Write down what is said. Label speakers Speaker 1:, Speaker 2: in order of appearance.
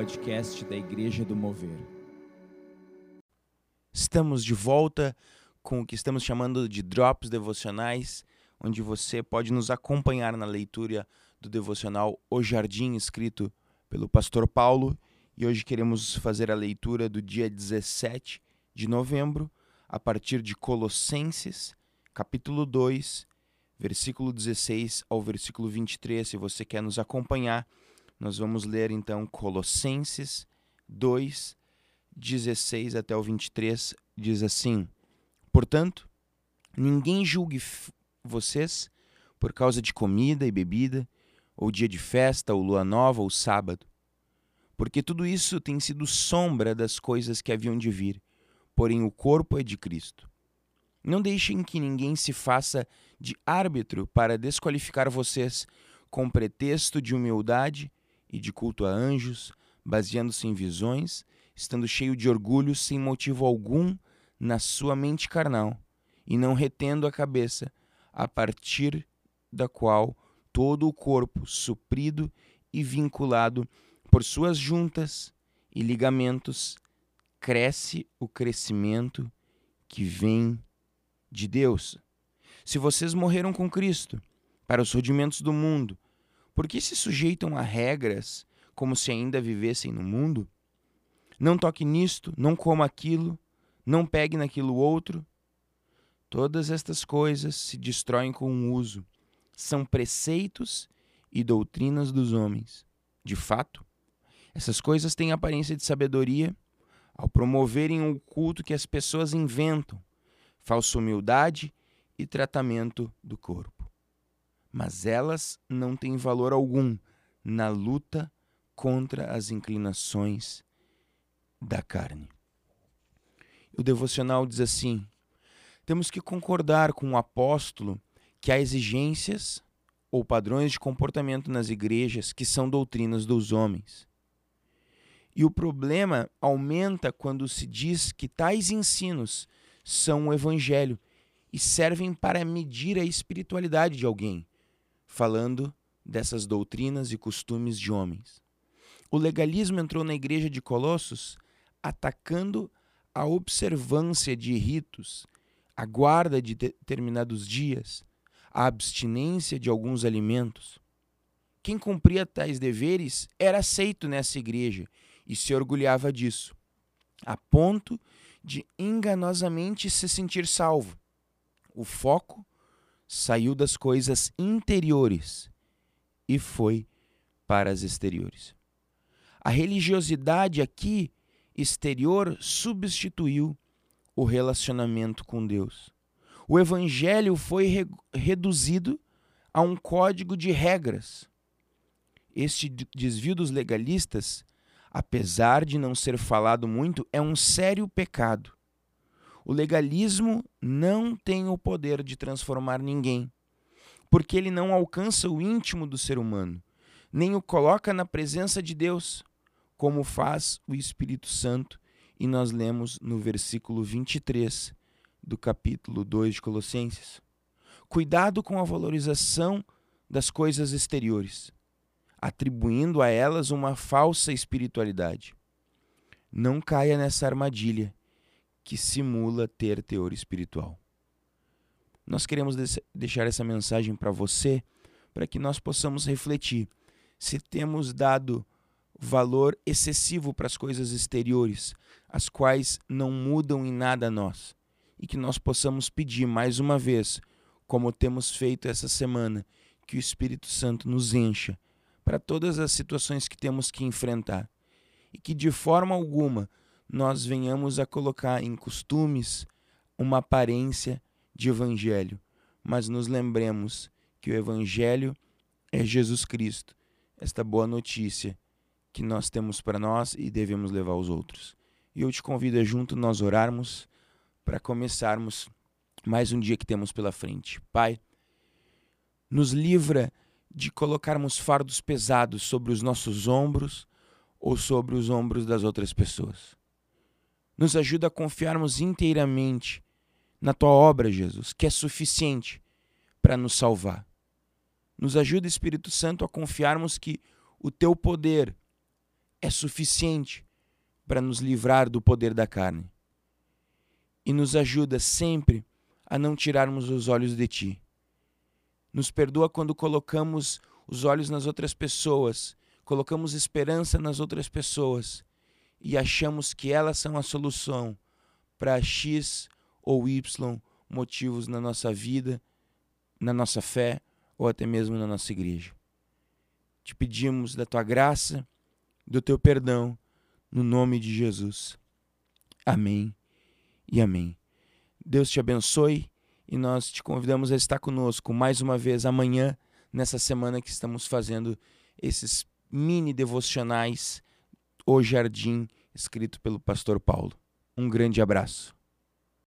Speaker 1: podcast da Igreja do Mover.
Speaker 2: Estamos de volta com o que estamos chamando de Drops Devocionais, onde você pode nos acompanhar na leitura do devocional O Jardim, escrito pelo pastor Paulo. E hoje queremos fazer a leitura do dia 17 de novembro, a partir de Colossenses, capítulo 2, versículo 16 ao versículo 23. Se você quer nos acompanhar, nós vamos ler então Colossenses 2, 16 até o 23. Diz assim: Portanto, ninguém julgue vocês por causa de comida e bebida, ou dia de festa, ou lua nova, ou sábado, porque tudo isso tem sido sombra das coisas que haviam de vir, porém o corpo é de Cristo. Não deixem que ninguém se faça de árbitro para desqualificar vocês com pretexto de humildade e de culto a anjos, baseando-se em visões, estando cheio de orgulho sem motivo algum na sua mente carnal, e não retendo a cabeça, a partir da qual todo o corpo, suprido e vinculado por suas juntas e ligamentos, cresce o crescimento que vem de Deus. Se vocês morreram com Cristo para os rudimentos do mundo, por que se sujeitam a regras como se ainda vivessem no mundo? Não toque nisto, não coma aquilo, não pegue naquilo outro. Todas estas coisas se destroem com o uso. São preceitos e doutrinas dos homens. De fato, essas coisas têm aparência de sabedoria ao promoverem o culto que as pessoas inventam, falsa humildade e tratamento do corpo mas elas não têm valor algum na luta contra as inclinações da carne. O devocional diz assim: temos que concordar com o apóstolo que há exigências ou padrões de comportamento nas igrejas que são doutrinas dos homens. E o problema aumenta quando se diz que tais ensinos são o evangelho e servem para medir a espiritualidade de alguém falando dessas doutrinas e costumes de homens. O legalismo entrou na igreja de Colossos atacando a observância de ritos, a guarda de determinados dias, a abstinência de alguns alimentos. Quem cumpria tais deveres era aceito nessa igreja e se orgulhava disso, a ponto de enganosamente se sentir salvo. O foco saiu das coisas interiores e foi para as exteriores. A religiosidade aqui exterior substituiu o relacionamento com Deus. O evangelho foi re reduzido a um código de regras. Este desvio dos legalistas, apesar de não ser falado muito, é um sério pecado o legalismo não tem o poder de transformar ninguém, porque ele não alcança o íntimo do ser humano, nem o coloca na presença de Deus, como faz o Espírito Santo, e nós lemos no versículo 23 do capítulo 2 de Colossenses. Cuidado com a valorização das coisas exteriores, atribuindo a elas uma falsa espiritualidade. Não caia nessa armadilha que simula ter teor espiritual. Nós queremos deixar essa mensagem para você, para que nós possamos refletir se temos dado valor excessivo para as coisas exteriores, as quais não mudam em nada a nós, e que nós possamos pedir mais uma vez, como temos feito essa semana, que o Espírito Santo nos encha para todas as situações que temos que enfrentar, e que de forma alguma nós venhamos a colocar em costumes uma aparência de evangelho, mas nos lembremos que o evangelho é Jesus Cristo, esta boa notícia que nós temos para nós e devemos levar aos outros. E eu te convido a junto nós orarmos para começarmos mais um dia que temos pela frente. Pai, nos livra de colocarmos fardos pesados sobre os nossos ombros ou sobre os ombros das outras pessoas. Nos ajuda a confiarmos inteiramente na tua obra, Jesus, que é suficiente para nos salvar. Nos ajuda, Espírito Santo, a confiarmos que o teu poder é suficiente para nos livrar do poder da carne e nos ajuda sempre a não tirarmos os olhos de ti. Nos perdoa quando colocamos os olhos nas outras pessoas, colocamos esperança nas outras pessoas e achamos que elas são a solução para X ou Y motivos na nossa vida, na nossa fé ou até mesmo na nossa igreja. Te pedimos da tua graça, do teu perdão, no nome de Jesus. Amém e amém. Deus te abençoe e nós te convidamos a estar conosco mais uma vez amanhã, nessa semana que estamos fazendo esses mini devocionais O Jardim, escrito pelo pastor Paulo. Um grande abraço.